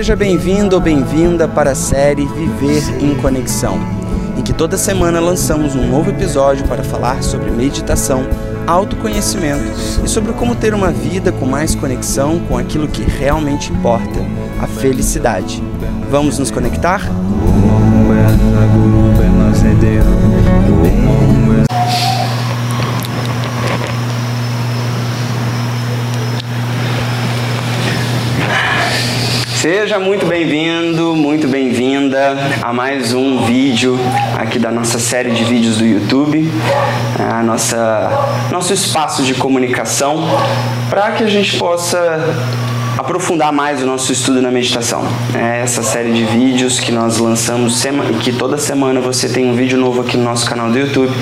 seja bem-vindo ou bem-vinda para a série Viver em Conexão, em que toda semana lançamos um novo episódio para falar sobre meditação, autoconhecimento e sobre como ter uma vida com mais conexão com aquilo que realmente importa, a felicidade. Vamos nos conectar? Seja muito bem-vindo, muito bem-vinda a mais um vídeo aqui da nossa série de vídeos do YouTube, a nossa nosso espaço de comunicação para que a gente possa aprofundar mais o nosso estudo na meditação. É essa série de vídeos que nós lançamos que toda semana você tem um vídeo novo aqui no nosso canal do YouTube.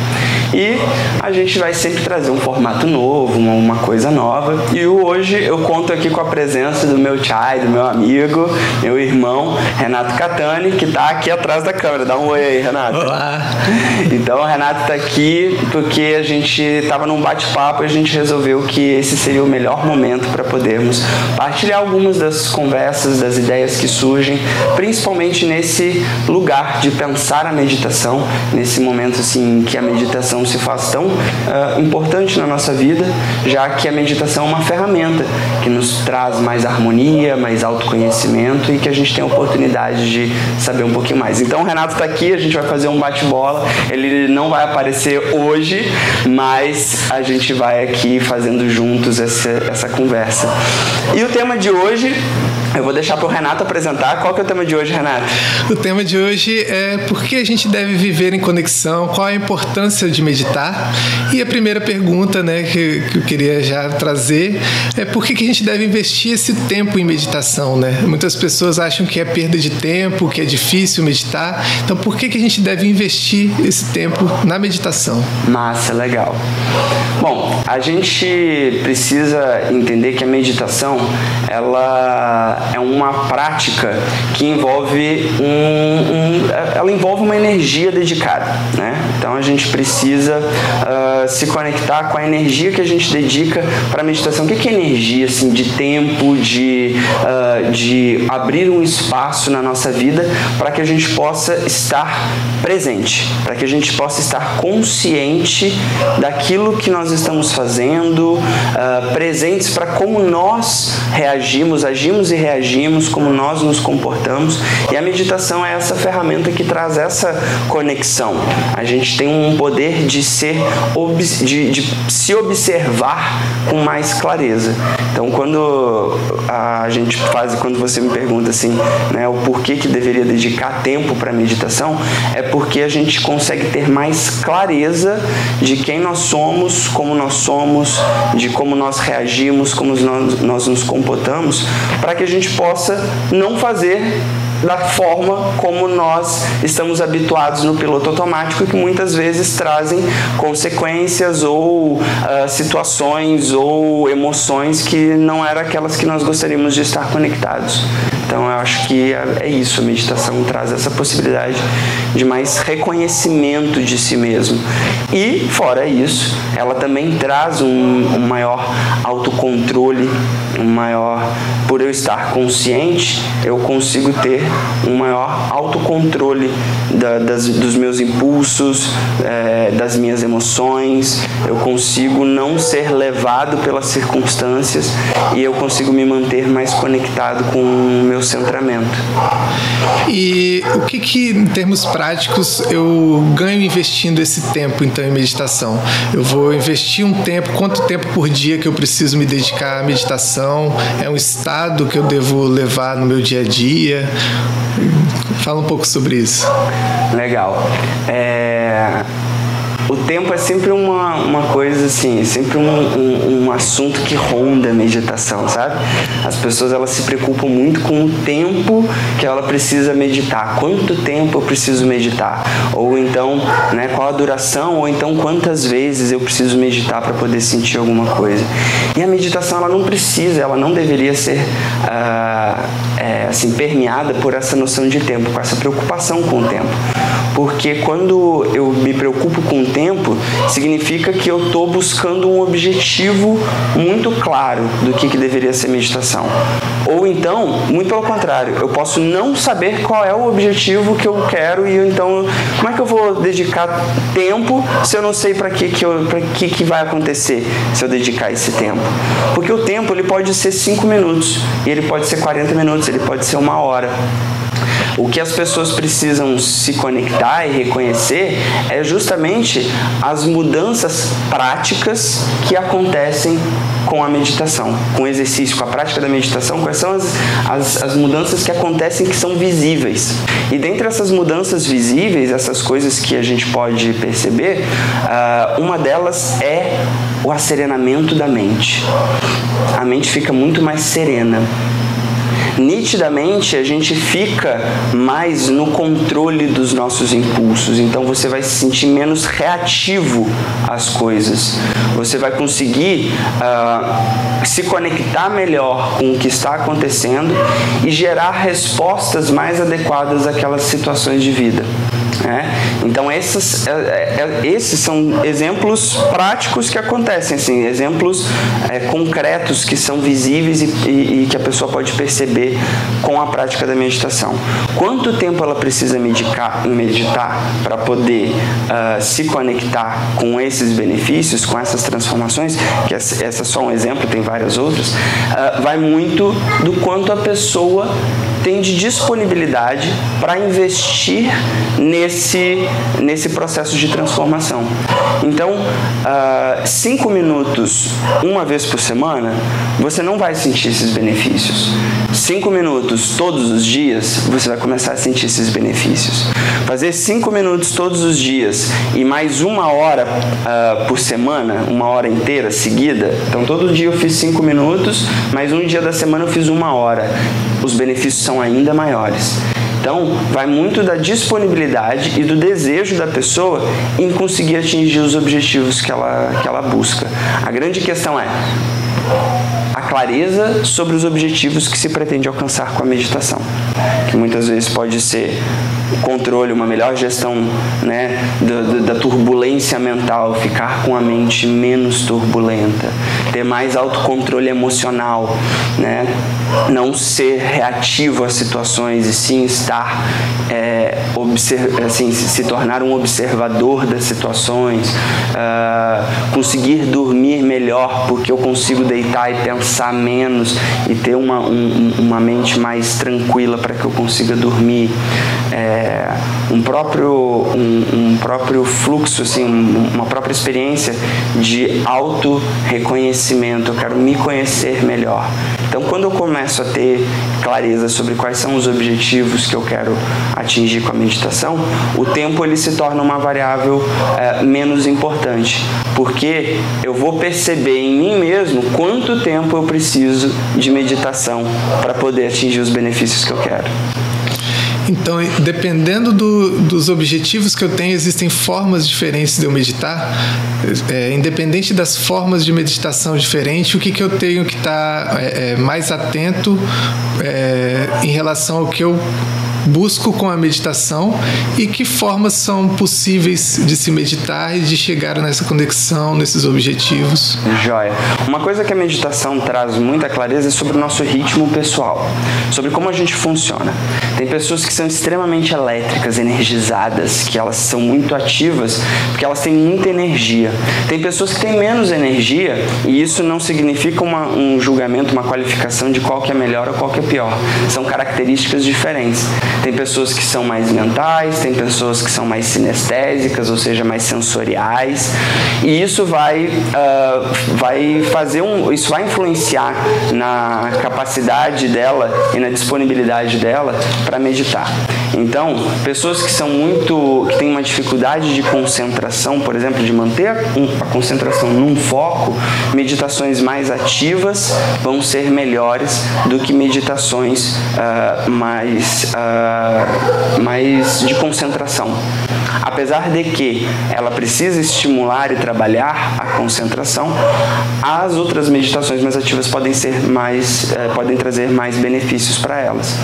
E a gente vai sempre trazer um formato novo, uma, uma coisa nova. E hoje eu conto aqui com a presença do meu chai, do meu amigo, meu irmão Renato Catani, que está aqui atrás da câmera. Dá um oi aí, Renato. Olá. Então o Renato está aqui porque a gente estava num bate-papo e a gente resolveu que esse seria o melhor momento para podermos partilhar algumas das conversas, das ideias que surgem, principalmente nesse lugar de pensar a meditação, nesse momento assim que a meditação se faz tão uh, importante na nossa vida, já que a meditação é uma ferramenta que nos traz mais harmonia, mais autoconhecimento e que a gente tem a oportunidade de saber um pouquinho mais. Então o Renato está aqui, a gente vai fazer um bate-bola. Ele não vai aparecer hoje, mas a gente vai aqui fazendo juntos essa, essa conversa. E o tema de hoje, eu vou deixar para o Renato apresentar. Qual que é o tema de hoje, Renato? O tema de hoje é por que a gente deve viver em conexão, qual a importância de meditar. E a primeira pergunta né, que, que eu queria já trazer é por que, que a gente deve investir esse tempo em meditação. Né? Muitas pessoas acham que é perda de tempo, que é difícil meditar. Então, por que, que a gente deve investir esse tempo na meditação? Massa, legal. Bom, a gente precisa entender que a meditação ela é uma prática que envolve um, um ela envolve uma energia dedicada, né? Então a gente precisa uh, se conectar com a energia que a gente dedica para a meditação. O que é energia assim de tempo, de uh, de abrir um espaço na nossa vida para que a gente possa estar presente, para que a gente possa estar consciente daquilo que nós estamos fazendo, uh, presentes para como nós reagimos, agimos e reagimos, como nós nos comportamos. E a meditação é essa ferramenta que traz essa conexão. A gente tem um poder de ser de, de se observar com mais clareza. Então, quando a gente faz, quando você me pergunta assim, né, o porquê que deveria dedicar tempo para meditação, é porque a gente consegue ter mais clareza de quem nós somos, como nós somos, de como nós reagimos, como nós, nós nos comportamos, para que a gente possa não fazer da forma como nós estamos habituados no piloto automático, que muitas vezes trazem consequências ou uh, situações ou emoções que não eram aquelas que nós gostaríamos de estar conectados. Então eu acho que é, é isso, a meditação traz essa possibilidade de mais reconhecimento de si mesmo. E, fora isso, ela também traz um, um maior autocontrole, um maior. Por eu estar consciente, eu consigo ter um maior autocontrole da, das, dos meus impulsos, é, das minhas emoções, eu consigo não ser levado pelas circunstâncias e eu consigo me manter mais conectado com o meu centramento. E o que, que em termos práticos, eu ganho investindo esse tempo então em meditação? Eu vou investir um tempo, quanto tempo por dia que eu preciso me dedicar à meditação? É um estado que eu devo levar no meu dia a dia? Fala um pouco sobre isso. Legal. É o tempo é sempre uma, uma coisa assim, é sempre um, um, um, assunto que ronda a meditação, sabe? As pessoas elas se preocupam muito com o tempo que ela precisa meditar, quanto tempo eu preciso meditar, ou então, né, qual a duração, ou então quantas vezes eu preciso meditar para poder sentir alguma coisa. E a meditação ela não precisa, ela não deveria ser uh, é, assim permeada por essa noção de tempo, com essa preocupação com o tempo, porque quando eu me preocupo com o tempo significa que eu estou buscando um objetivo muito claro do que, que deveria ser meditação. Ou então, muito pelo contrário, eu posso não saber qual é o objetivo que eu quero e então como é que eu vou dedicar tempo se eu não sei para que que, que que vai acontecer se eu dedicar esse tempo? Porque o tempo ele pode ser 5 minutos e ele pode ser 40 minutos, ele pode ser uma hora. O que as pessoas precisam se conectar e reconhecer é justamente as mudanças práticas que acontecem com a meditação, com o exercício, com a prática da meditação, quais são as, as, as, mudanças que acontecem que são visíveis. E dentre essas mudanças visíveis, essas coisas que a gente pode perceber, uh, uma delas é o acerenamento da mente. A mente fica muito mais serena nitidamente a gente fica mais no controle dos nossos impulsos. Então você vai se sentir menos reativo às coisas. Você vai conseguir uh, se conectar melhor com o que está acontecendo e gerar respostas mais adequadas àquelas situações de vida. Né? Então esses, é, é, esses são exemplos práticos que acontecem, assim, exemplos é, concretos que são visíveis e, e, e, que a pessoa pode perceber com a prática da meditação. Quanto tempo ela precisa medicar, meditar para poder uh, se conectar com esses benefícios, com essas transformações, que essa é só um exemplo, tem várias outras, uh, vai muito do quanto a pessoa tem de disponibilidade para investir nesse, nesse processo de transformação. Então, uh, cinco minutos uma vez por semana, você não vai sentir esses benefícios. Cinco minutos todos os dias, você vai começar a sentir esses benefícios. Fazer cinco minutos todos os dias e mais uma hora uh, por semana, uma hora inteira seguida. Então, todo dia eu fiz cinco minutos, mas um dia da semana eu fiz uma hora. Os benefícios são ainda maiores. Então, vai muito da disponibilidade e do desejo da pessoa em conseguir atingir os objetivos que ela, que ela busca. A grande questão é a clareza sobre os objetivos que se pretende alcançar com a meditação, que muitas vezes pode ser controle, uma melhor gestão né, da, da, turbulência mental, ficar com a mente menos turbulenta, ter mais autocontrole emocional, né, não ser reativo às situações e sim estar, é, assim, se tornar um observador das situações, uh, conseguir dormir melhor porque eu consigo deitar e pensar menos e ter uma, um, uma mente mais tranquila para que eu consiga dormir. É, um, próprio, um, um, próprio fluxo, assim, uma própria experiência de auto-reconhecimento. Eu quero me conhecer melhor. Então, quando eu começo a ter clareza sobre quais são os objetivos que eu quero atingir com a meditação, o tempo ele se torna uma variável é, menos importante, porque eu vou perceber em mim mesmo quanto tempo eu preciso de meditação para poder atingir os benefícios que eu quero. Então, dependendo do, dos objetivos que eu tenho, existem formas diferentes de eu meditar. É, independente das formas de meditação diferentes, o que, que eu tenho que estar tá, é, é, mais atento é, em relação ao que eu busco com a meditação e que formas são possíveis de se meditar e de chegar nessa conexão, nesses objetivos. Joia. Uma coisa que a meditação traz muita clareza é sobre o nosso ritmo pessoal, sobre como a gente funciona. Tem pessoas que são extremamente elétricas, energizadas, que elas são muito ativas porque elas têm muita energia. Tem pessoas que têm menos energia e isso não significa uma, um julgamento, uma qualificação de qual que é melhor ou qual que é pior. São características diferentes. Tem pessoas que são mais mentais, tem pessoas que são mais sinestésicas, ou seja, mais sensoriais. E isso vai, uh, vai fazer um. Isso vai influenciar na capacidade dela e na disponibilidade dela para meditar. Então, pessoas que são muito. que têm uma dificuldade de concentração, por exemplo, de manter a, concentração num foco, meditações mais ativas vão ser melhores do que meditações uh, mais. Uh, mais de concentração. Apesar de que ela precisa estimular e trabalhar a concentração, as outras meditações mais ativas podem ser mais, eh, podem trazer mais benefícios para elas.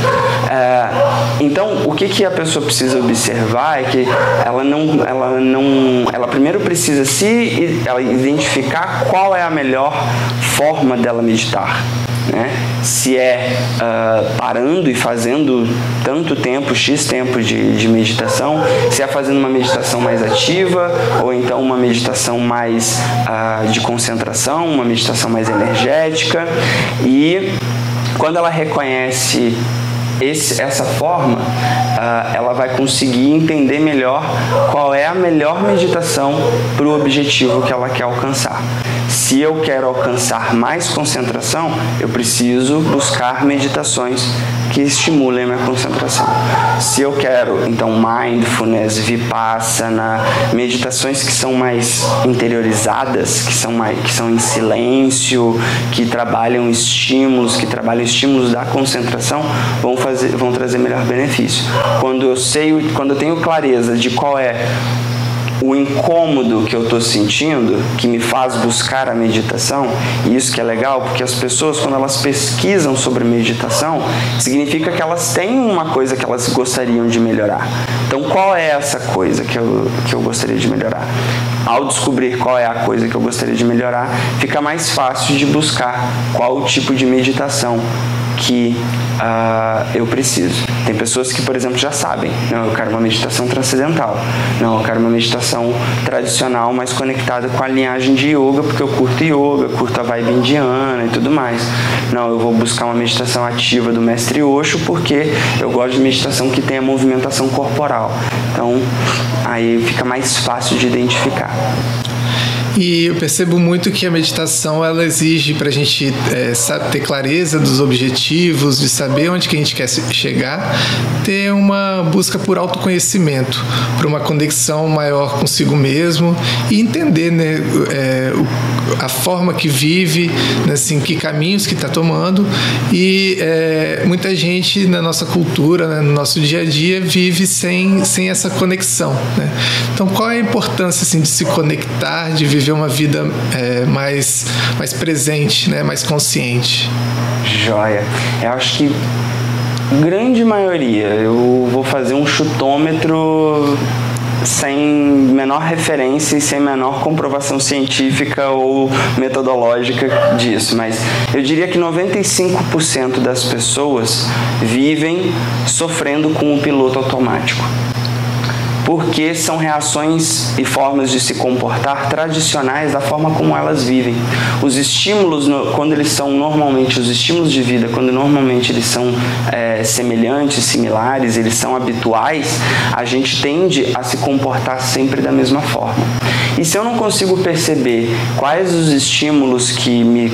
Eh, então, o que, que a pessoa precisa observar é que ela não, ela não, ela primeiro precisa se ela identificar qual é a melhor forma dela meditar. Né? Se é uh, parando e fazendo tanto tempo, X tempo de, de meditação, se é fazendo uma meditação mais ativa ou então uma meditação mais uh, de concentração, uma meditação mais energética. E quando ela reconhece esse, essa forma, uh, ela vai conseguir entender melhor qual é a melhor meditação para o objetivo que ela quer alcançar. Se eu quero alcançar mais concentração, eu preciso buscar meditações que estimulem a minha concentração. Se eu quero, então, mindfulness, vipassana, meditações que são mais interiorizadas, que são, mais, que são em silêncio, que trabalham estímulos, que trabalham estímulos da concentração, vão, fazer, vão trazer melhor benefício. Quando eu sei, quando eu tenho clareza de qual é o incômodo que eu estou sentindo, que me faz buscar a meditação, e isso que é legal, porque as pessoas, quando elas pesquisam sobre meditação, significa que elas têm uma coisa que elas gostariam de melhorar. Então, qual é essa coisa que eu, que eu gostaria de melhorar? Ao descobrir qual é a coisa que eu gostaria de melhorar, fica mais fácil de buscar qual o tipo de meditação que uh, eu preciso. Tem pessoas que, por exemplo, já sabem, não, eu quero uma meditação transcendental, não, eu quero uma meditação tradicional mais conectada com a linhagem de yoga, porque eu curto yoga, curto a vibe indiana e tudo mais. Não, eu vou buscar uma meditação ativa do mestre Osho, porque eu gosto de meditação que tenha movimentação corporal. Então, aí fica mais fácil de identificar. E eu percebo muito que a meditação ela exige para a gente é, ter clareza dos objetivos, de saber onde que a gente quer chegar, ter uma busca por autoconhecimento, por uma conexão maior consigo mesmo e entender né, é, a forma que vive, né, assim, que caminhos que está tomando. E é, muita gente na nossa cultura, né, no nosso dia a dia, vive sem, sem essa conexão. Né? Então, qual é a importância assim, de se conectar, de viver viver uma vida é, mais, mais presente, né? mais consciente. Joia. Eu acho que grande maioria, eu vou fazer um chutômetro sem menor referência e sem menor comprovação científica ou metodológica disso, mas eu diria que 95% das pessoas vivem sofrendo com o piloto automático porque são reações e formas de se comportar tradicionais da forma como elas vivem. Os estímulos, quando eles são normalmente, os estímulos de vida, quando normalmente eles são é, semelhantes, similares, eles são habituais, a gente tende a se comportar sempre da mesma forma. E se eu não consigo perceber quais os estímulos que me,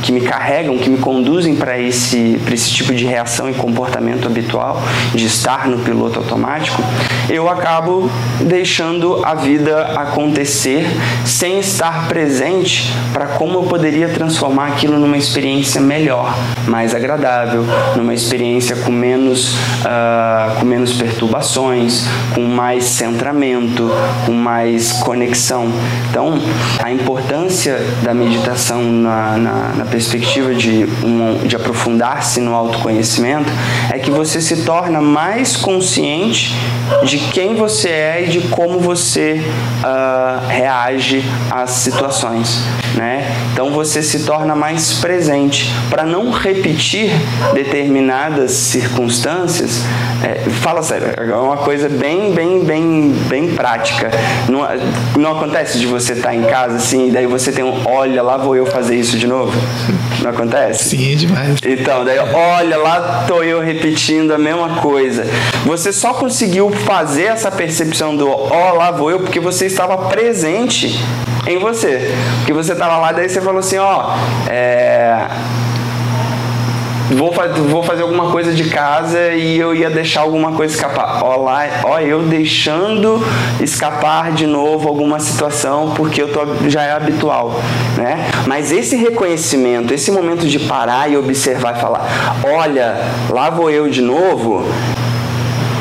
que me carregam, que me conduzem para esse, esse tipo de reação e comportamento habitual, de estar no piloto automático, eu acabo deixando a vida acontecer sem estar presente para como eu poderia transformar aquilo numa experiência melhor, mais agradável, numa experiência com menos, uh, com menos perturbações, com mais centramento, com mais conexão. Então, a importância da meditação na, na, na perspectiva de, um, de aprofundar-se no autoconhecimento é que você se torna mais consciente de quem você é e de como você uh, reage às situações. Né? Então você se torna mais presente para não repetir determinadas circunstâncias. É, fala sério, é uma coisa bem, bem, bem, bem prática. Não, não acontece de você estar tá em casa assim, e daí você tem um, olha, lá vou eu fazer isso de novo. Não acontece? Sim, demais. Então, daí, olha, lá tô eu repetindo a mesma coisa. Você só conseguiu fazer essa percepção do ó, oh, lá vou eu, porque você estava presente em você. Porque você estava lá, daí você falou assim, ó, é vou, vou fazer alguma coisa de casa e eu ia deixar alguma coisa escapar. Ó, lá, ó eu deixando escapar de novo alguma situação porque eu tô, já é habitual, né? Mas esse reconhecimento, esse momento de parar e observar e falar, olha, lá vou eu de novo,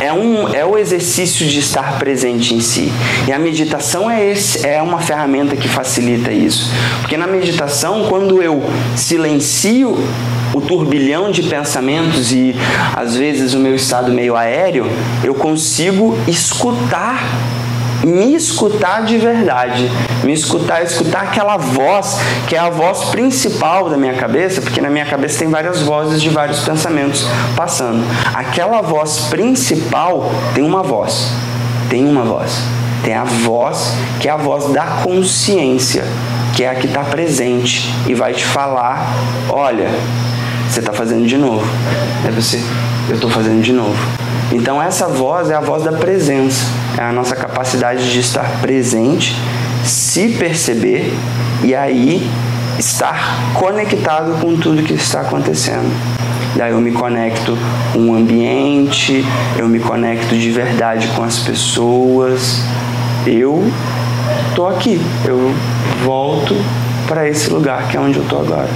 é, um, é o exercício de estar presente em si. E a meditação é, esse, é uma ferramenta que facilita isso. Porque na meditação, quando eu silencio o turbilhão de pensamentos e às vezes o meu estado meio aéreo, eu consigo escutar me escutar de verdade, me escutar, escutar aquela voz que é a voz principal da minha cabeça, porque na minha cabeça tem várias vozes de vários pensamentos passando. Aquela voz principal tem uma voz, tem uma voz, tem a voz que é a voz da consciência, que é a que está presente e vai te falar: olha, você está fazendo de novo. É você, eu estou fazendo de novo. Então essa voz é a voz da presença, é a nossa capacidade de estar presente, se perceber e aí estar conectado com tudo que está acontecendo. Daí eu me conecto com o ambiente, eu me conecto de verdade com as pessoas. Eu tô aqui, eu volto para esse lugar que é onde eu tô agora.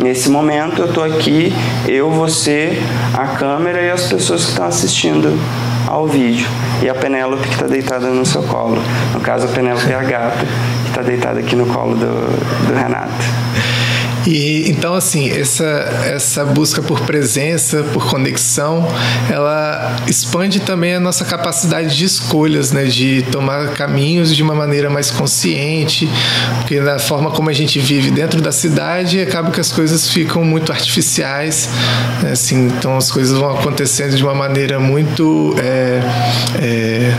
Nesse momento eu estou aqui, eu, você, a câmera e as pessoas que estão assistindo ao vídeo. E a Penélope que está deitada no seu colo. No caso, a Penélope é a gata que está deitada aqui no colo do, do Renato. E então assim, essa essa busca por presença, por conexão, ela expande também a nossa capacidade de escolhas, né, de tomar caminhos de uma maneira mais consciente, porque da forma como a gente vive dentro da cidade, acaba que as coisas ficam muito artificiais, né, assim, então as coisas vão acontecendo de uma maneira muito é, é,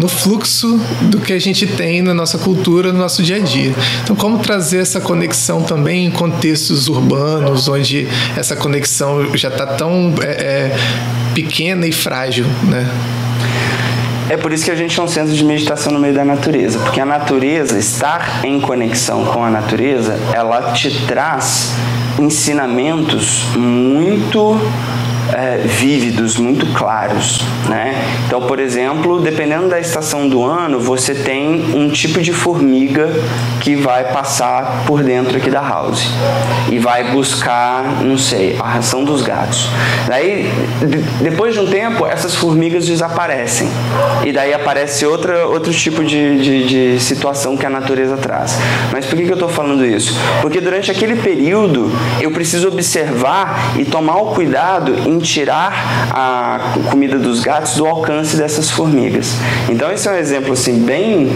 no fluxo do que a gente tem na nossa cultura, no nosso dia a dia. Então, como trazer essa conexão também em contexto contextos urbanos onde essa conexão já está tão é, é, pequena e frágil, né? É por isso que a gente é um centro de meditação no meio da natureza, porque a natureza, estar em conexão com a natureza, ela te traz ensinamentos muito é, vívidos, muito claros. Né? Então, por exemplo, dependendo da estação do ano, você tem um tipo de formiga que vai passar por dentro aqui da house e vai buscar, não sei, a ração dos gatos. Daí, depois de um tempo, essas formigas desaparecem e daí aparece outra, outro tipo de, de, de situação que a natureza traz. Mas por que, que eu estou falando isso? Porque durante aquele período eu preciso observar e tomar o cuidado em em tirar a comida dos gatos do alcance dessas formigas. Então esse é um exemplo assim bem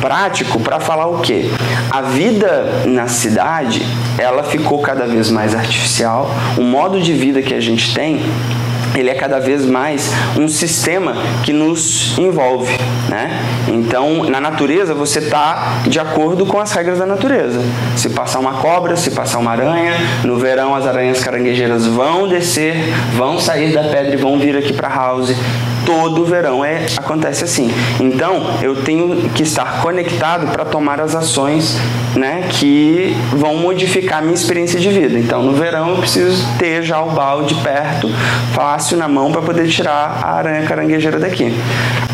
prático para falar o quê? A vida na cidade, ela ficou cada vez mais artificial. O modo de vida que a gente tem ele é cada vez mais um sistema que nos envolve, né? Então, na natureza você está de acordo com as regras da natureza. Se passar uma cobra, se passar uma aranha, no verão as aranhas caranguejeiras vão descer, vão sair da pedra e vão vir aqui para a house todo verão é, acontece assim. Então, eu tenho que estar conectado para tomar as ações né, que vão modificar a minha experiência de vida. Então, no verão, eu preciso ter já o balde perto, fácil na mão, para poder tirar a aranha caranguejeira daqui.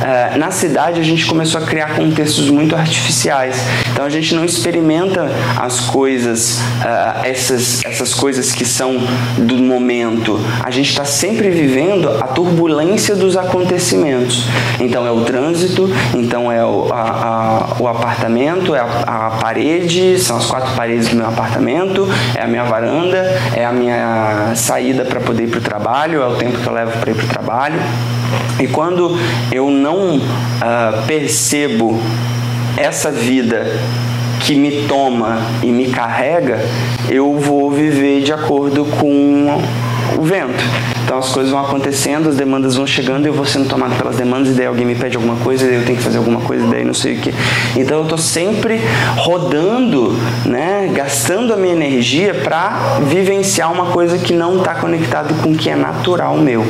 É, na cidade, a gente começou a criar contextos muito artificiais. Então, a gente não experimenta as coisas, uh, essas, essas coisas que são do momento. A gente está sempre vivendo a turbulência dos acontecimentos acontecimentos. Então é o trânsito, então é o, a, a, o apartamento, é a, a, parede, são as quatro paredes do meu apartamento, é a minha varanda, é a minha saída para poder ir para o trabalho, é o tempo que eu levo para ir para o trabalho. E quando eu não uh, percebo essa vida que me toma e me carrega, eu vou viver de acordo com o vento. Então as coisas vão acontecendo, as demandas vão chegando, eu vou sendo tomado pelas demandas, e daí alguém me pede alguma coisa, e daí eu tenho que fazer alguma coisa, e daí não sei o que. Então eu estou sempre rodando, né, gastando a minha energia para vivenciar uma coisa que não está conectado com o que é natural meu.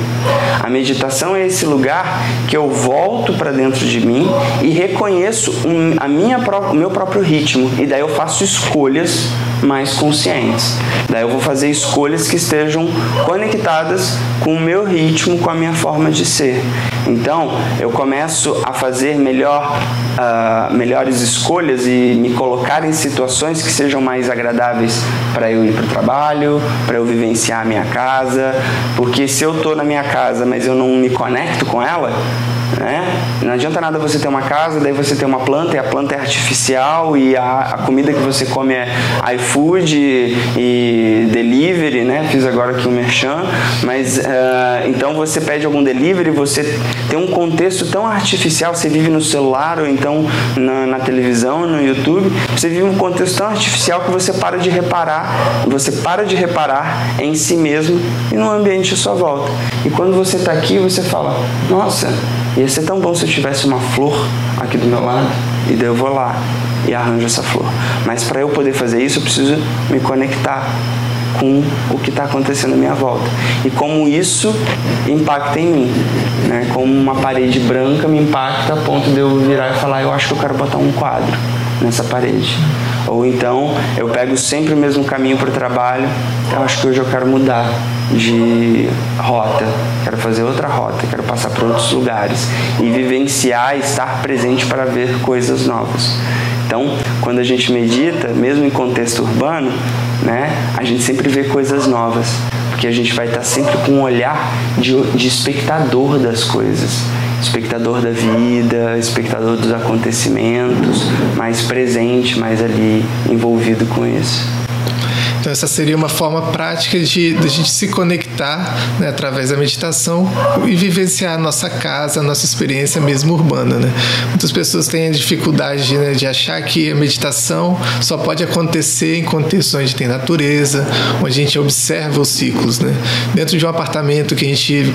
A meditação é esse lugar que eu volto para dentro de mim e reconheço a minha, o meu próprio ritmo, e daí eu faço escolhas mais conscientes. Daí eu vou fazer escolhas que estejam conectadas com o meu ritmo, com a minha forma de ser. Então eu começo a fazer melhor, uh, melhores escolhas e me colocar em situações que sejam mais agradáveis para eu ir para o trabalho, para eu vivenciar a minha casa, porque se eu estou na minha casa, mas eu não me conecto com ela, né? Não adianta nada você ter uma casa, daí você ter uma planta e a planta é artificial e a, a comida que você come é iFood e delivery, né? Fiz agora aqui um merchan, mas uh, então você pede algum delivery, você tem um contexto tão artificial, você vive no celular ou então na, na televisão, no YouTube, você vive um contexto tão artificial que você para de reparar, você para de reparar em si mesmo e no ambiente à sua volta. E quando você está aqui, você fala: Nossa, ia ser tão bom se eu tivesse uma flor aqui do meu lado. E daí eu vou lá e arranjo essa flor. Mas para eu poder fazer isso, eu preciso me conectar com o que está acontecendo à minha volta e como isso impacta em mim, né? Como uma parede branca me impacta a ponto de eu virar e falar, eu acho que eu quero botar um quadro nessa parede. Ou então eu pego sempre o mesmo caminho para o trabalho, eu acho que hoje eu quero mudar de rota, quero fazer outra rota, quero passar por outros lugares e vivenciar, estar presente para ver coisas novas. Então, quando a gente medita, mesmo em contexto urbano, né, a gente sempre vê coisas novas, porque a gente vai estar sempre com um olhar de, de espectador das coisas espectador da vida, espectador dos acontecimentos, mais presente, mais ali envolvido com isso. Então, essa seria uma forma prática de, de a gente se conectar né, através da meditação e vivenciar a nossa casa, a nossa experiência mesmo urbana. Né? Muitas pessoas têm a dificuldade né, de achar que a meditação só pode acontecer em contextos onde tem natureza, onde a gente observa os ciclos. Né? Dentro de um apartamento que a gente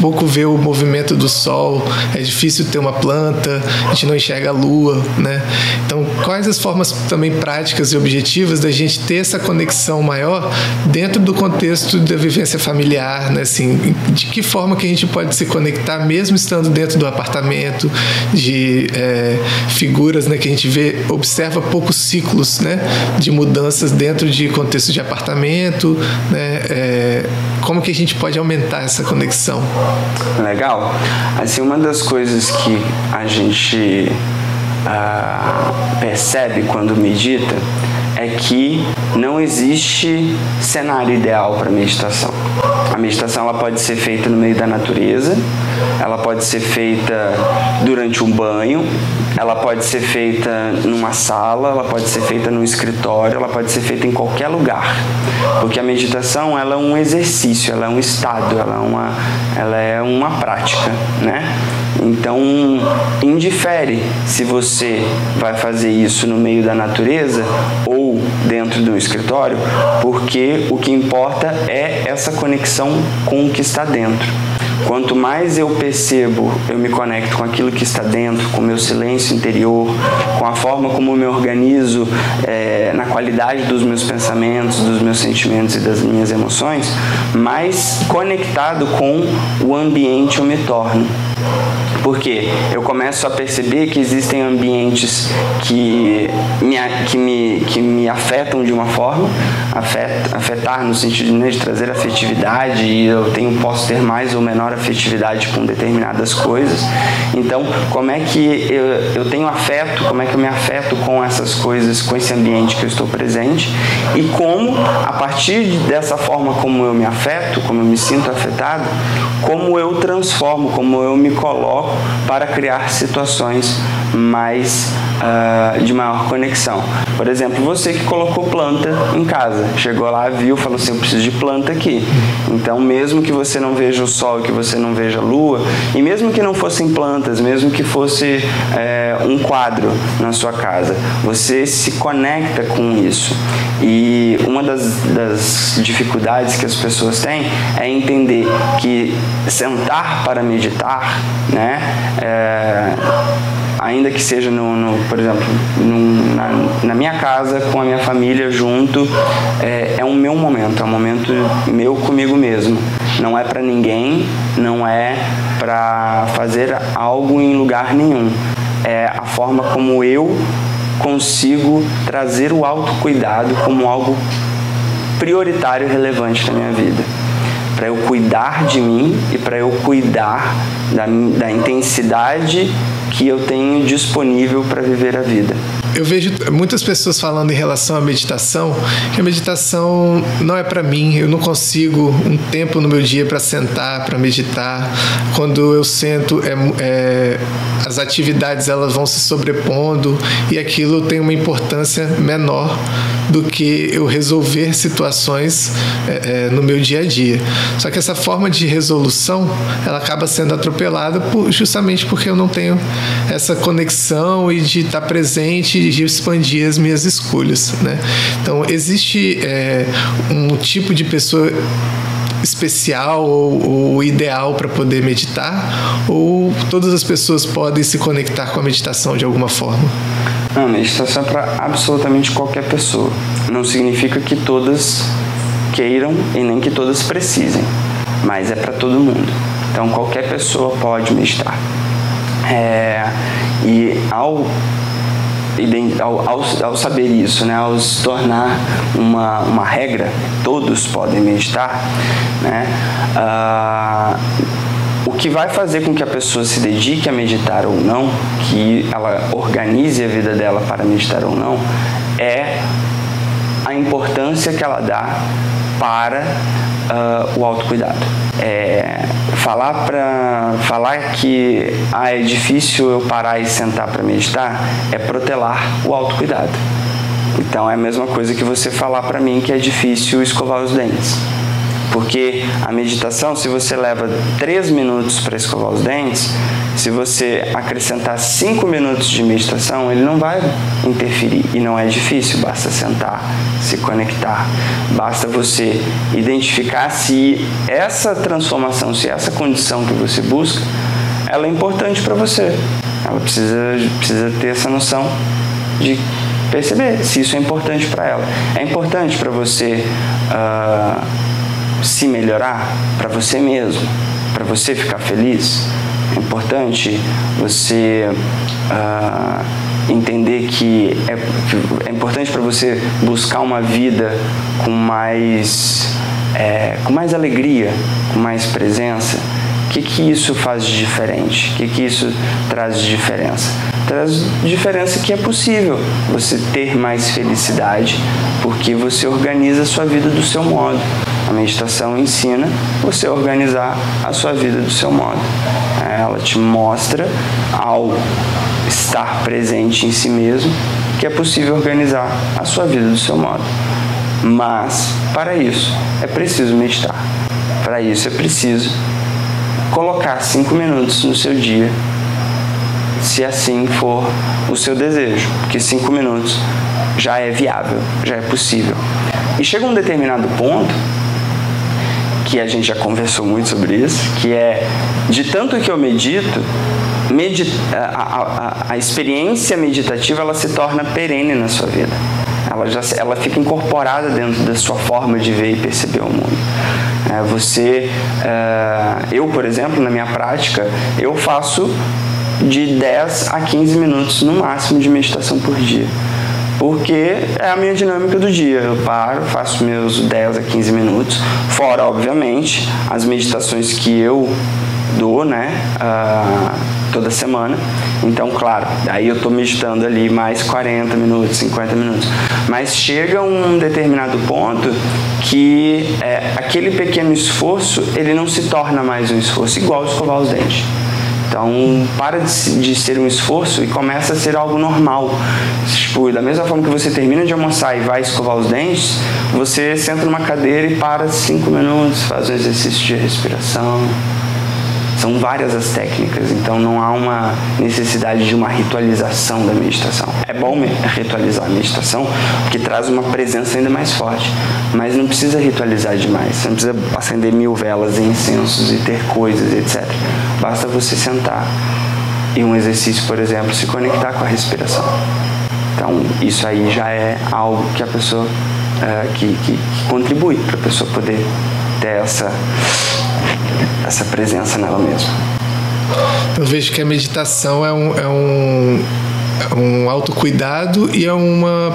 pouco vê o movimento do sol, é difícil ter uma planta, a gente não enxerga a lua. Né? Então, quais as formas também práticas e objetivas da gente ter essa conexão? Maior dentro do contexto da vivência familiar, né? Assim, de que forma que a gente pode se conectar mesmo estando dentro do apartamento, de é, figuras, né? Que a gente vê, observa poucos ciclos, né? De mudanças dentro de contexto de apartamento, né? É, como que a gente pode aumentar essa conexão? Legal. Assim, uma das coisas que a gente uh, percebe quando medita é que não existe cenário ideal para meditação. A meditação ela pode ser feita no meio da natureza, ela pode ser feita durante um banho, ela pode ser feita numa sala, ela pode ser feita num escritório, ela pode ser feita em qualquer lugar. Porque a meditação ela é um exercício, ela é um estado, ela é uma, ela é uma prática, né? Então, indifere se você vai fazer isso no meio da natureza ou dentro do escritório, porque o que importa é essa conexão com o que está dentro. Quanto mais eu percebo, eu me conecto com aquilo que está dentro, com o meu silêncio interior, com a forma como eu me organizo é, na qualidade dos meus pensamentos, dos meus sentimentos e das minhas emoções, mais conectado com o ambiente eu me torno. Oh, okay. Porque eu começo a perceber que existem ambientes que me, que me, que me afetam de uma forma, afeta, afetar no sentido né, de trazer afetividade, e eu tenho, posso ter mais ou menor afetividade com determinadas coisas. Então, como é que eu, eu tenho afeto, como é que eu me afeto com essas coisas, com esse ambiente que eu estou presente, e como, a partir dessa forma como eu me afeto, como eu me sinto afetado, como eu transformo, como eu me coloco para criar situações mais uh, de maior conexão. Por exemplo, você que colocou planta em casa, chegou lá, viu, falou assim, eu preciso de planta aqui. Então, mesmo que você não veja o sol, que você não veja a lua, e mesmo que não fossem plantas, mesmo que fosse é, um quadro na sua casa, você se conecta com isso. E uma das, das dificuldades que as pessoas têm é entender que sentar para meditar, né, é, ainda que seja no, no por exemplo, no, na, na, minha casa com a minha família junto, é, é um meu momento, é um momento meu comigo mesmo. Não é para ninguém, não é para fazer algo em lugar nenhum. É a forma como eu consigo trazer o autocuidado como algo prioritário e relevante na minha vida para eu cuidar de mim e para eu cuidar da, da intensidade que eu tenho disponível para viver a vida. Eu vejo muitas pessoas falando em relação à meditação, que a meditação não é para mim, eu não consigo um tempo no meu dia para sentar, para meditar. Quando eu sento, é, é, as atividades elas vão se sobrepondo e aquilo tem uma importância menor do que eu resolver situações é, é, no meu dia a dia. Só que essa forma de resolução ela acaba sendo atropelada por, justamente porque eu não tenho essa conexão e de estar presente e de expandir as minhas escolhas. Né? Então, existe é, um tipo de pessoa especial ou, ou ideal para poder meditar? Ou todas as pessoas podem se conectar com a meditação de alguma forma? Não, meditação é para absolutamente qualquer pessoa. Não significa que todas queiram e nem que todas precisem, mas é para todo mundo. Então qualquer pessoa pode meditar. É, e ao ao, ao, saber isso, né, ao se tornar uma, uma regra, todos podem meditar, né, uh, que vai fazer com que a pessoa se dedique a meditar ou não, que ela organize a vida dela para meditar ou não, é a importância que ela dá para uh, o autocuidado. É, falar para falar que ah, é difícil eu parar e sentar para meditar é protelar o autocuidado. Então é a mesma coisa que você falar para mim que é difícil escovar os dentes. Porque a meditação, se você leva 3 minutos para escovar os dentes, se você acrescentar 5 minutos de meditação, ele não vai interferir. E não é difícil, basta sentar, se conectar. Basta você identificar se essa transformação, se essa condição que você busca, ela é importante para você. Ela precisa, precisa ter essa noção de perceber se isso é importante para ela. É importante para você. Uh, se melhorar para você mesmo, para você ficar feliz. É importante você uh, entender que é, é importante para você buscar uma vida com mais, é, com mais alegria, com mais presença. O que, que isso faz de diferente? O que, que isso traz de diferença? Traz diferença que é possível você ter mais felicidade porque você organiza a sua vida do seu modo. A meditação ensina você a organizar a sua vida do seu modo. Ela te mostra, ao estar presente em si mesmo, que é possível organizar a sua vida do seu modo. Mas, para isso, é preciso meditar. Para isso, é preciso colocar cinco minutos no seu dia, se assim for o seu desejo, porque cinco minutos já é viável, já é possível. E chega um determinado ponto que a gente já conversou muito sobre isso, que é de tanto que eu medito, medit a, a, a, experiência meditativa ela se torna perene na sua vida. Ela, já, ela fica incorporada dentro da sua forma de ver e perceber o mundo. É, você, é, eu, por exemplo, na minha prática, eu faço de 10 a 15 minutos no máximo de meditação por dia porque é a minha dinâmica do dia. Eu paro, faço meus 10 a 15 minutos, fora, obviamente, as meditações que eu dou, né, uh, toda semana. Então, claro, aí eu estou meditando ali mais 40 minutos, 50 minutos. Mas chega um determinado ponto que é, aquele pequeno esforço, ele não se torna mais um esforço igual escovar os dentes. Então, para de, de, ser um esforço e começa a ser algo normal. Tipo, da mesma forma que você termina de almoçar e vai escovar os dentes, você senta numa cadeira e para cinco minutos, faz um exercício de respiração são várias as técnicas, então não há uma necessidade de uma ritualização da meditação. É bom ritualizar a meditação porque traz uma presença ainda mais forte, mas não precisa ritualizar demais. Você não precisa acender mil velas e incensos e ter coisas, etc. Basta você sentar e um exercício, por exemplo, se conectar com a respiração. Então, isso aí já é algo que a pessoa uh, que, que, que contribui para a pessoa poder ter essa essa presença nela mesma. Eu vejo que a meditação é um, é um um autocuidado e é, uma,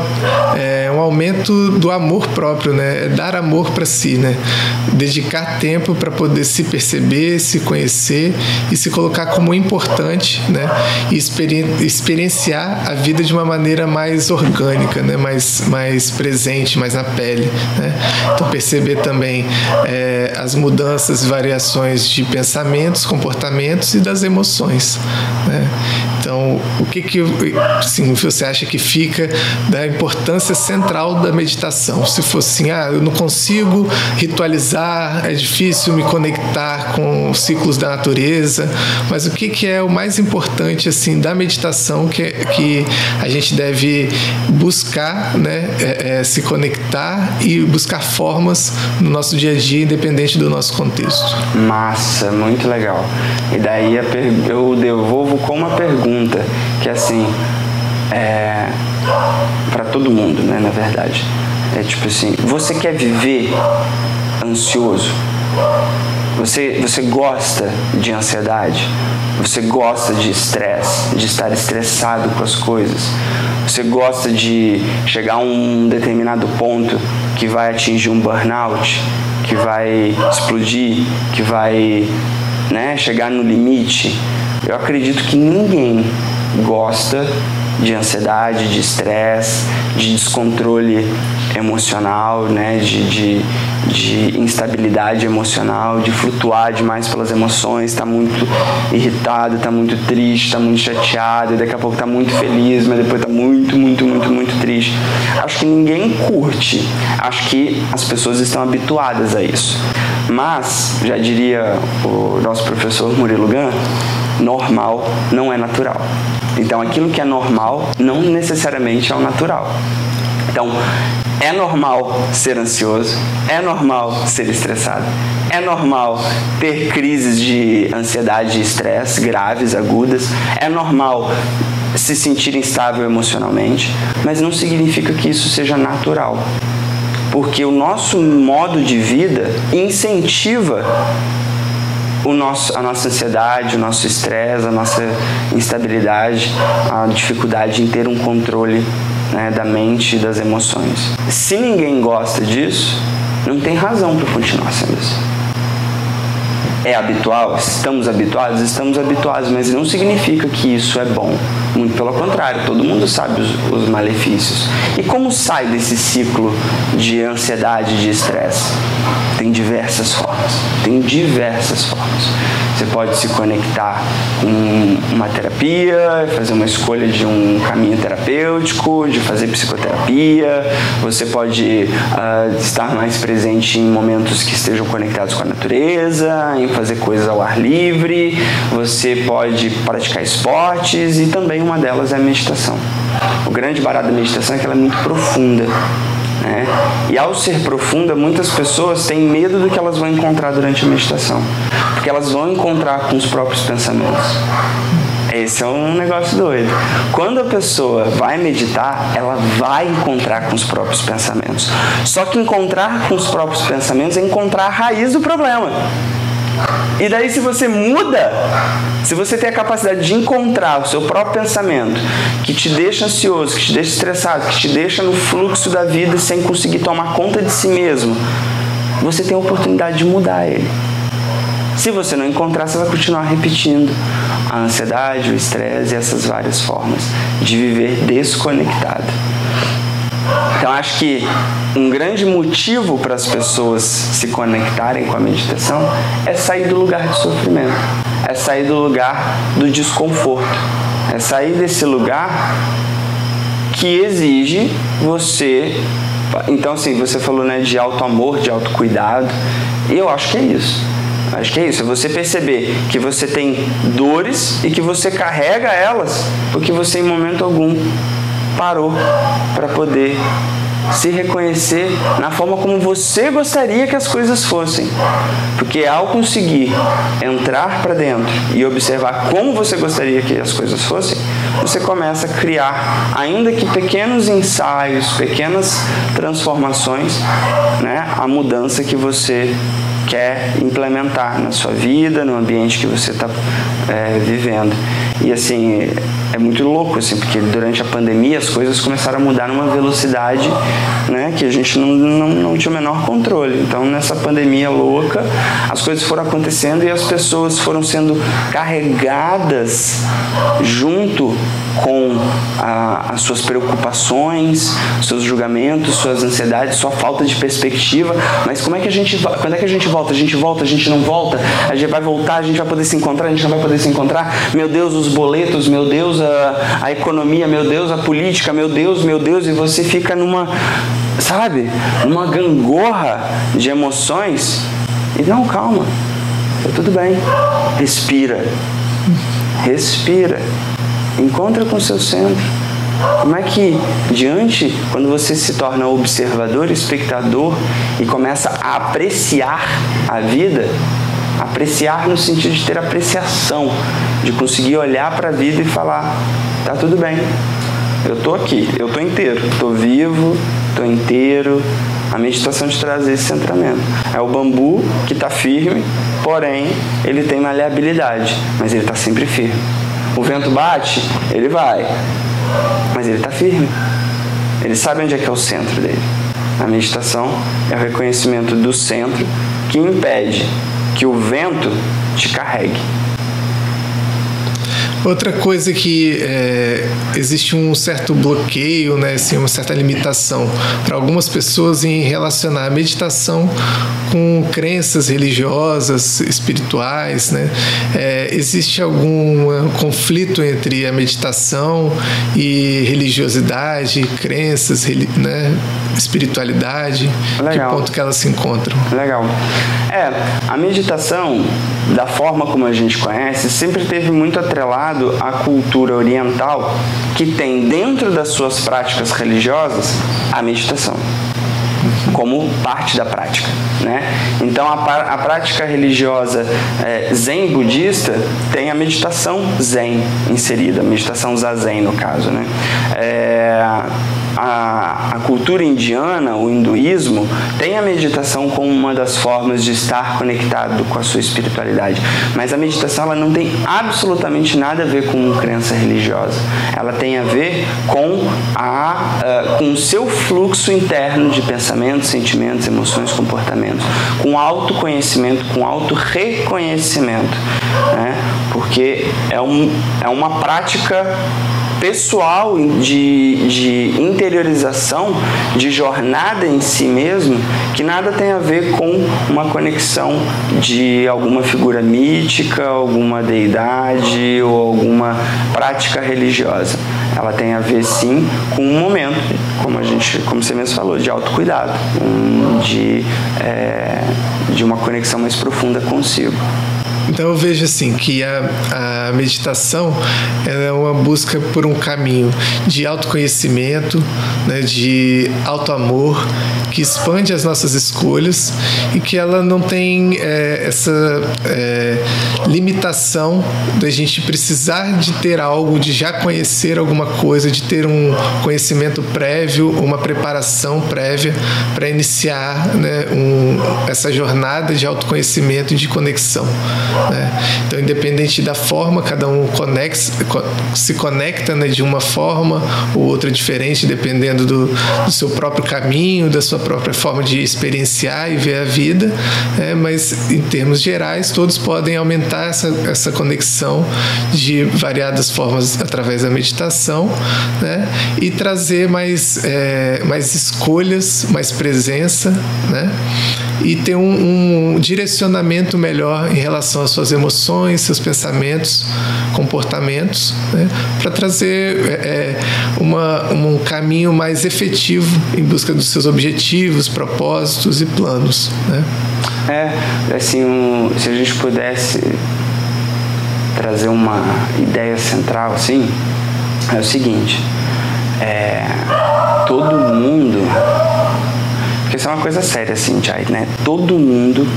é um aumento do amor próprio, né? É dar amor para si, né? Dedicar tempo para poder se perceber, se conhecer e se colocar como importante, né? E experienciar a vida de uma maneira mais orgânica, né? Mais, mais presente, mais na pele, né? Então perceber também é, as mudanças variações de pensamentos, comportamentos e das emoções, né? Então o que que assim, você acha que fica da importância central da meditação? Se fosse assim, ah, eu não consigo ritualizar, é difícil me conectar com os ciclos da natureza, mas o que que é o mais importante assim da meditação que, que a gente deve buscar, né, é, é, se conectar e buscar formas no nosso dia a dia, independente do nosso contexto? Massa, muito legal. E daí eu devolvo com uma pergunta, que é assim, é, para todo mundo, né, na verdade. É tipo assim, você quer viver ansioso? Você, você gosta de ansiedade? Você gosta de estresse, de estar estressado com as coisas? Você gosta de chegar a um determinado ponto que vai atingir um burnout, que vai explodir, que vai né, chegar no limite. Eu acredito que ninguém gosta de ansiedade, de estresse, de descontrole emocional, né, de, de, de, instabilidade emocional, de flutuar demais pelas emoções, está muito irritado, está muito triste, está muito chateado, daqui a pouco está muito feliz, mas depois está muito, muito, muito, muito triste. Acho que ninguém curte, acho que as pessoas estão habituadas a isso. Mas, já diria o nosso professor Murilo Gun, normal não é natural. Então, aquilo que é normal não necessariamente é o natural. Então, é normal ser ansioso, é normal ser estressado, é normal ter crises de ansiedade e estresse graves, agudas, é normal se sentir instável emocionalmente, mas não significa que isso seja natural. Porque o nosso modo de vida incentiva o nosso, a nossa ansiedade, o nosso estresse, a nossa instabilidade, a dificuldade em ter um controle né, da mente e das emoções. Se ninguém gosta disso, não tem razão para continuar sendo assim é habitual? Estamos habituados? Estamos habituados, mas não significa que isso é bom. Muito pelo contrário, todo mundo sabe os, os malefícios. E como sai desse ciclo de ansiedade, de estresse? Tem diversas formas. Tem diversas formas. Você pode se conectar com uma terapia, fazer uma escolha de um caminho terapêutico, de fazer psicoterapia. Você pode uh, estar mais presente em momentos que estejam conectados com a natureza, em fazer coisas ao ar livre, você pode praticar esportes e também uma delas é a meditação. O grande barato da meditação é que ela é muito profunda. Né? E ao ser profunda, muitas pessoas têm medo do que elas vão encontrar durante a meditação, porque elas vão encontrar com os próprios pensamentos. Esse é um negócio doido. Quando a pessoa vai meditar, ela vai encontrar com os próprios pensamentos. Só que encontrar com os próprios pensamentos é encontrar a raiz do problema. E daí, se você muda, se você tem a capacidade de encontrar o seu próprio pensamento, que te deixa ansioso, que te deixa estressado, que te deixa no fluxo da vida sem conseguir tomar conta de si mesmo, você tem a oportunidade de mudar ele. Se você não encontrar, você vai continuar repetindo a ansiedade, o estresse e essas várias formas de viver desconectado. Então acho que um grande motivo para as pessoas se conectarem com a meditação é sair do lugar de sofrimento, é sair do lugar do desconforto, é sair desse lugar que exige você. Então, assim, você falou né, de auto amor, de autocuidado, e eu acho que é isso. Acho que é isso, é você perceber que você tem dores e que você carrega elas porque você em momento algum parou para poder se reconhecer na forma como você gostaria que as coisas fossem. Porque ao conseguir entrar para dentro e observar como você gostaria que as coisas fossem, você começa a criar, ainda que pequenos ensaios, pequenas transformações, né, a mudança que você quer implementar na sua vida, no ambiente que você está é, vivendo. E assim, é muito louco, assim, porque durante a pandemia as coisas começaram a mudar numa velocidade né, que a gente não, não, não tinha o menor controle. Então, nessa pandemia louca, as coisas foram acontecendo e as pessoas foram sendo carregadas junto com a, as suas preocupações, seus julgamentos, suas ansiedades, sua falta de perspectiva. Mas como é que a gente, quando é que a gente volta? A gente volta, a gente não volta? A gente vai voltar, a gente vai poder se encontrar, a gente não vai poder se encontrar? Meu Deus, os boletos, meu Deus, a, a economia, meu Deus, a política, meu Deus, meu Deus, e você fica numa, sabe, numa gangorra de emoções. E não, calma, tá tudo bem. Respira. Respira. Encontra com o seu centro como é que, diante, quando você se torna observador, espectador e começa a apreciar a vida, apreciar no sentido de ter apreciação, de conseguir olhar para a vida e falar: tá tudo bem, eu tô aqui, eu tô inteiro, tô vivo, tô inteiro. A meditação te traz esse centramento. É o bambu que está firme, porém ele tem maleabilidade, mas ele está sempre firme. O vento bate, ele vai, mas ele está firme. Ele sabe onde é que é o centro dele. A meditação é o reconhecimento do centro que impede que o vento te carregue. Outra coisa que é, existe um certo bloqueio, né, assim, uma certa limitação para algumas pessoas em relacionar a meditação com crenças religiosas, espirituais, né? É, existe algum conflito entre a meditação e religiosidade, crenças, né? espiritualidade? Legal. Que ponto que elas se encontram? Legal. É, a meditação, da forma como a gente conhece, sempre teve muito atrelado à cultura oriental, que tem dentro das suas práticas religiosas a meditação como parte da prática. Né? Então, a, a prática religiosa é, zen budista tem a meditação zen inserida, meditação zazen no caso. Né? É, a, a cultura indiana, o hinduísmo, tem a meditação como uma das formas de estar conectado com a sua espiritualidade. Mas a meditação ela não tem absolutamente nada a ver com crença religiosa. Ela tem a ver com, a, uh, com o seu fluxo interno de pensamentos, sentimentos, emoções, comportamentos, com autoconhecimento, com auto-reconhecimento. Né? Porque é, um, é uma prática pessoal de, de interiorização, de jornada em si mesmo, que nada tem a ver com uma conexão de alguma figura mítica, alguma deidade ou alguma prática religiosa. Ela tem a ver sim com um momento, como a gente, como você mesmo falou, de autocuidado, de, é, de uma conexão mais profunda consigo. Então eu vejo assim que a, a meditação é uma busca por um caminho de autoconhecimento, né, de autoamor, que expande as nossas escolhas e que ela não tem é, essa é, limitação da gente precisar de ter algo, de já conhecer alguma coisa, de ter um conhecimento prévio, uma preparação prévia para iniciar né, um, essa jornada de autoconhecimento e de conexão. Né? Então, independente da forma, cada um conex, se conecta né, de uma forma ou outra diferente, dependendo do, do, seu próprio caminho, da sua própria forma de experienciar e ver a vida. Né? Mas, em termos gerais, todos podem aumentar essa, essa conexão de variadas formas através da meditação né? e trazer mais, é, mais escolhas, mais presença né? E ter um, um direcionamento melhor em relação às suas emoções, seus pensamentos, comportamentos, né? para trazer é, é, uma, um caminho mais efetivo em busca dos seus objetivos, propósitos e planos. Né? É, assim, um, se a gente pudesse trazer uma ideia central assim, é o seguinte, é, todo mundo, porque isso é uma coisa séria assim, Jai, né? Todo mundo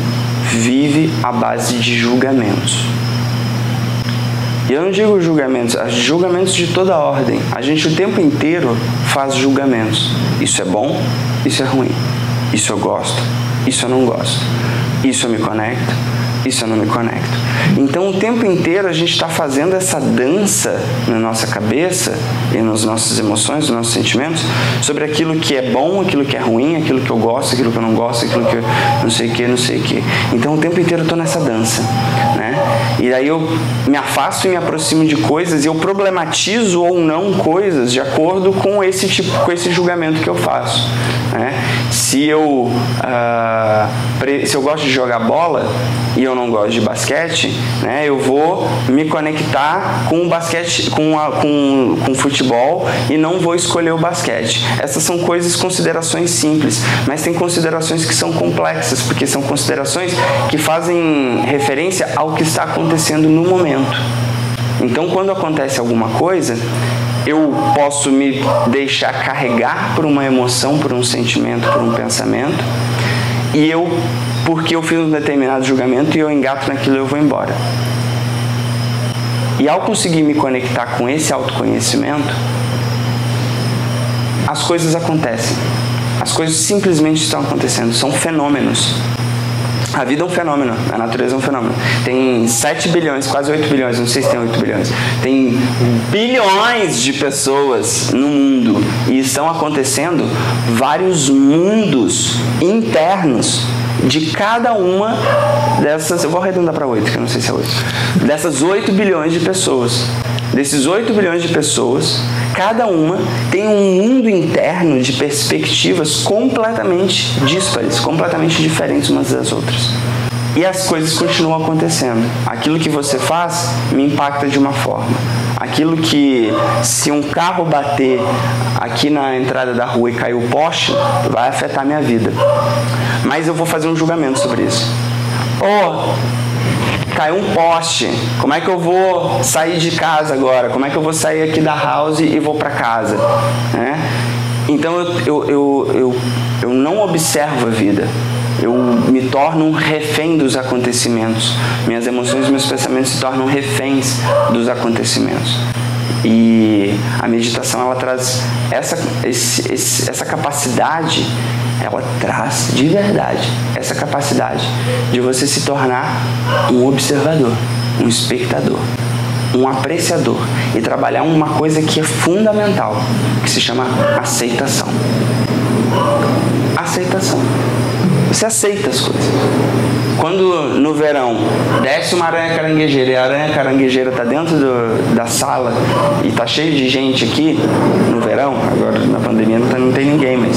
vive à base de julgamentos. E eu não digo julgamentos, julgamentos de toda ordem. A gente o tempo inteiro faz julgamentos. Isso é bom, isso é ruim. Isso eu gosto, isso eu não gosto. Isso eu me conecto, isso eu não me conecto. Então, o tempo inteiro a gente está fazendo essa dança na nossa cabeça e nas nossas emoções, nos nossos sentimentos, sobre aquilo que é bom, aquilo que é ruim, aquilo que eu gosto, aquilo que eu não gosto, aquilo que eu não sei o que, não sei o que. Então, o tempo inteiro eu estou nessa dança, né? E aí eu me afasto e me aproximo de coisas e eu problematizo ou não coisas de acordo com esse tipo, com esse julgamento que eu faço. Né? Se eu, uh, se eu gosto de jogar bola e eu não gosto de basquete, né, eu vou me conectar com o basquete, com, a, com, com o futebol e não vou escolher o basquete. Essas são coisas, considerações simples, mas tem considerações que são complexas, porque são considerações que fazem referência ao que está acontecendo no momento. Então, quando acontece alguma coisa, eu posso me deixar carregar por uma emoção, por um sentimento, por um pensamento, e eu, porque eu fiz um determinado julgamento e eu engato naquilo, eu vou embora. E ao conseguir me conectar com esse autoconhecimento, as coisas acontecem. As coisas simplesmente estão acontecendo, são fenômenos. A vida é um fenômeno, a natureza é um fenômeno. Tem 7 bilhões, quase 8 bilhões, não sei se tem 8 bilhões. Tem bilhões de pessoas no mundo e estão acontecendo vários mundos internos de cada uma dessas. Eu vou arredondar para 8, que eu não sei se é 8. Dessas 8 bilhões de pessoas. Desses 8 bilhões de pessoas, cada uma tem um mundo interno de perspectivas completamente díspares, completamente diferentes umas das outras. E as coisas continuam acontecendo. Aquilo que você faz me impacta de uma forma. Aquilo que, se um carro bater aqui na entrada da rua e cair o poste, vai afetar minha vida. Mas eu vou fazer um julgamento sobre isso. Oh, caiu um poste. Como é que eu vou sair de casa agora? Como é que eu vou sair aqui da house e vou para casa? Né? Então eu, eu, eu, eu, eu não observo a vida. Eu me torno um refém dos acontecimentos. Minhas emoções e meus pensamentos se tornam reféns dos acontecimentos. E a meditação ela traz essa, esse, essa capacidade ela traz de verdade essa capacidade de você se tornar um observador, um espectador, um apreciador e trabalhar uma coisa que é fundamental, que se chama aceitação. Aceitação. Você aceita as coisas. Quando no verão desce uma aranha caranguejeira e a aranha caranguejeira está dentro do, da sala e está cheio de gente aqui no verão, agora na pandemia não, tá, não tem ninguém, mas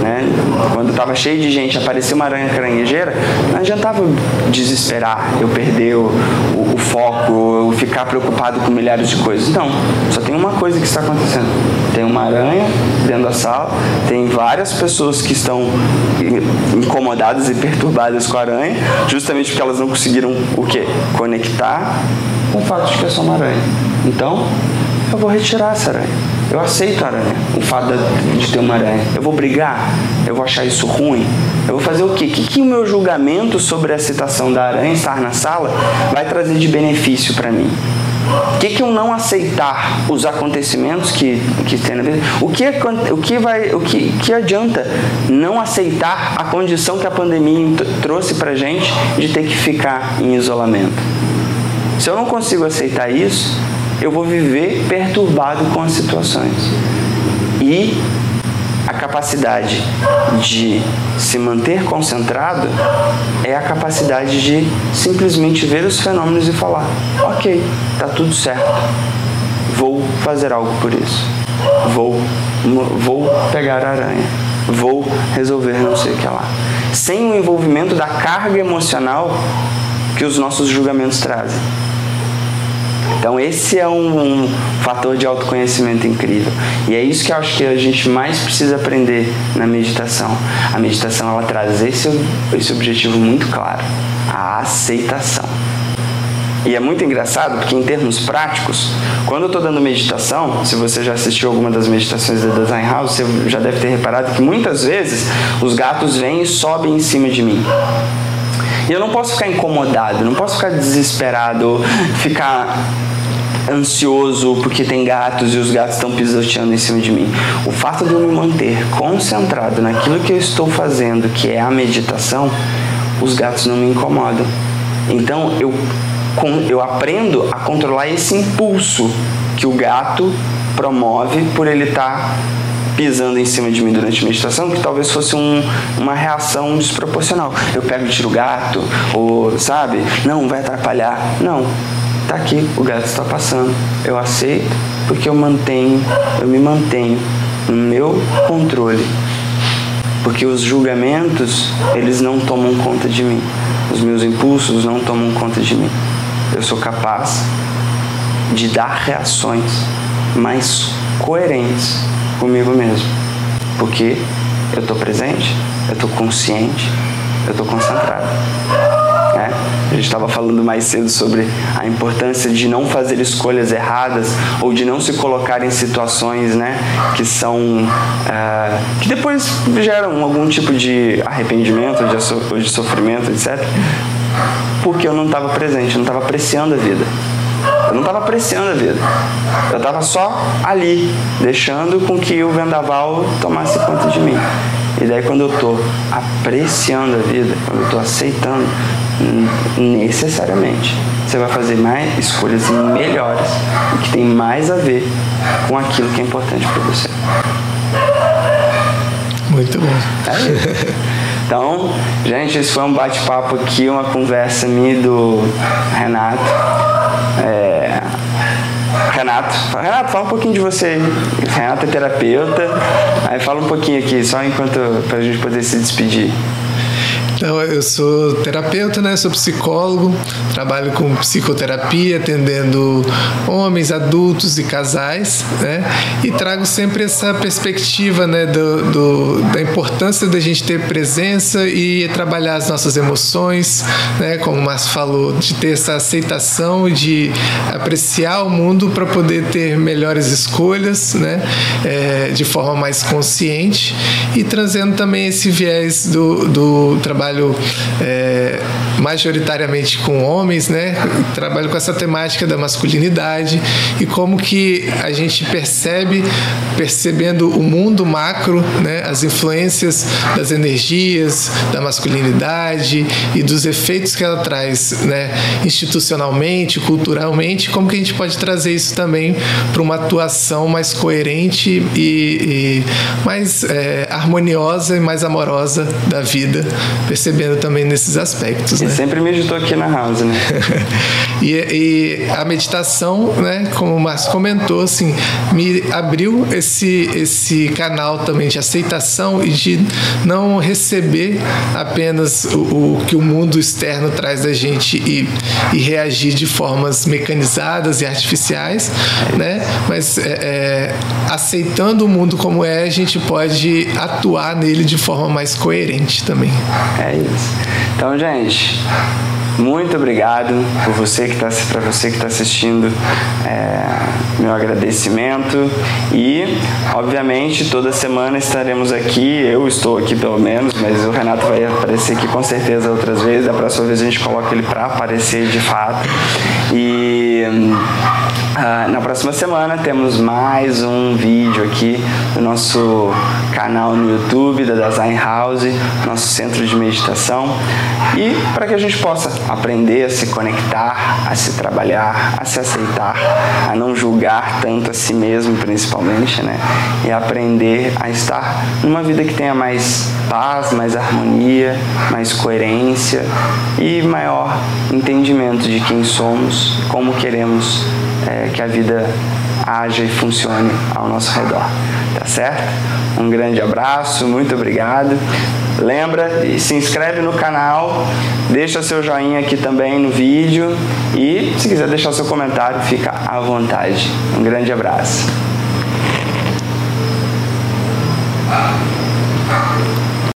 né, quando estava cheio de gente apareceu uma aranha caranguejeira, não adiantava desesperar, eu perder o, o, o foco, eu ficar preocupado com milhares de coisas. Não, só tem uma coisa que está acontecendo. Tem uma aranha dentro da sala, tem várias pessoas que estão incomodadas e perturbadas com a aranha, justamente porque elas não conseguiram o quê? Conectar com o fato de que é só uma aranha. Então, eu vou retirar essa aranha. Eu aceito a aranha, o fato de ter uma aranha. Eu vou brigar? Eu vou achar isso ruim? Eu vou fazer o quê? O que, que o meu julgamento sobre a citação da aranha estar na sala vai trazer de benefício para mim? O que, que eu não aceitar os acontecimentos que, que tem na vida? O que, o que, vai, o que, que adianta não aceitar a condição que a pandemia trouxe para gente de ter que ficar em isolamento? Se eu não consigo aceitar isso, eu vou viver perturbado com as situações. E capacidade de se manter concentrado é a capacidade de simplesmente ver os fenômenos e falar: ok, tá tudo certo, vou fazer algo por isso, vou, vou pegar a aranha, vou resolver não sei o que lá. Sem o envolvimento da carga emocional que os nossos julgamentos trazem. Então esse é um, um, fator de autoconhecimento incrível. E é isso que eu acho que a gente mais precisa aprender na meditação. A meditação ela traz esse, esse objetivo muito claro, a aceitação. E é muito engraçado porque, em termos práticos, quando eu estou dando meditação, se você já assistiu alguma das meditações da Design House, você já deve ter reparado que muitas vezes os gatos vêm e sobem em cima de mim. E eu não posso ficar incomodado, não posso ficar desesperado, ficar ansioso porque tem gatos e os gatos estão pisoteando em cima de mim. O fato de eu me manter concentrado naquilo que eu estou fazendo, que é a meditação, os gatos não me incomodam. Então eu, eu aprendo a controlar esse impulso que o gato promove por ele estar tá pisando em cima de mim durante a meditação, que talvez fosse um, uma reação desproporcional. Eu pego e tiro o gato, ou sabe, não, vai atrapalhar. Não, tá aqui, o gato está passando. Eu aceito porque eu mantenho, eu me mantenho no meu controle. Porque os julgamentos, eles não tomam conta de mim. Os meus impulsos não tomam conta de mim. Eu sou capaz de dar reações mais coerentes comigo mesmo. Porque eu estou presente, eu estou consciente, eu estou concentrado. É? A gente estava falando mais cedo sobre a importância de não fazer escolhas erradas ou de não se colocar em situações né, que são. Uh, que depois geram algum tipo de arrependimento ou de sofrimento, etc. Porque eu não estava presente, eu não estava apreciando a vida. Eu não estava apreciando a vida. Eu estava só ali, deixando com que o vendaval tomasse conta de mim. E daí quando eu estou apreciando a vida, quando eu estou aceitando, necessariamente você vai fazer mais escolhas melhores que tem mais a ver com aquilo que é importante para você. Muito bom. É então, gente, esse foi um bate-papo aqui, uma conversa minha do Renato. É... Renato, Renato, fala um pouquinho de você. Renato é terapeuta. Aí fala um pouquinho aqui, só enquanto a gente poder se despedir. Então, eu sou terapeuta, né? Sou psicólogo, trabalho com psicoterapia, atendendo homens, adultos e casais, né? E trago sempre essa perspectiva, né? Do, do, da importância da gente ter presença e trabalhar as nossas emoções, né? Como o Márcio falou, de ter essa aceitação de apreciar o mundo para poder ter melhores escolhas, né? É, de forma mais consciente e trazendo também esse viés do, do trabalho trabalho é, majoritariamente com homens, né? Trabalho com essa temática da masculinidade e como que a gente percebe, percebendo o mundo macro, né? As influências das energias, da masculinidade e dos efeitos que ela traz, né? Institucionalmente, culturalmente, como que a gente pode trazer isso também para uma atuação mais coerente e, e mais é, harmoniosa e mais amorosa da vida, percebendo também nesses aspectos. E né? sempre meditou aqui na house, né? e, e, a meditação, né, como o Márcio comentou, assim, me abriu esse, esse canal também de aceitação e de não receber apenas o, o que o mundo externo traz da gente e, e reagir de formas mecanizadas e artificiais, né? Mas é, é, aceitando o mundo como é, a gente pode atuar nele de forma mais coerente também. É isso. Então, gente, muito obrigado por você que está para você que está assistindo. É, meu agradecimento e, obviamente, toda semana estaremos aqui. Eu estou aqui pelo menos, mas o Renato vai aparecer aqui com certeza outras vezes. Da próxima vez a gente coloca ele para aparecer de fato. E uh, na próxima semana temos mais um vídeo aqui no nosso canal no YouTube da Design House, nosso centro de meditação, e para que a gente possa aprender a se conectar, a se trabalhar, a se aceitar, a não julgar tanto a si mesmo, principalmente, né? E aprender a estar numa vida que tenha mais paz, mais harmonia, mais coerência e maior entendimento de quem somos, como queremos é, que a vida haja e funcione ao nosso redor. Tá certo? Um grande abraço, muito obrigado. Lembra e se inscreve no canal, deixa seu joinha aqui também no vídeo e se quiser deixar seu comentário, fica à vontade. Um grande abraço.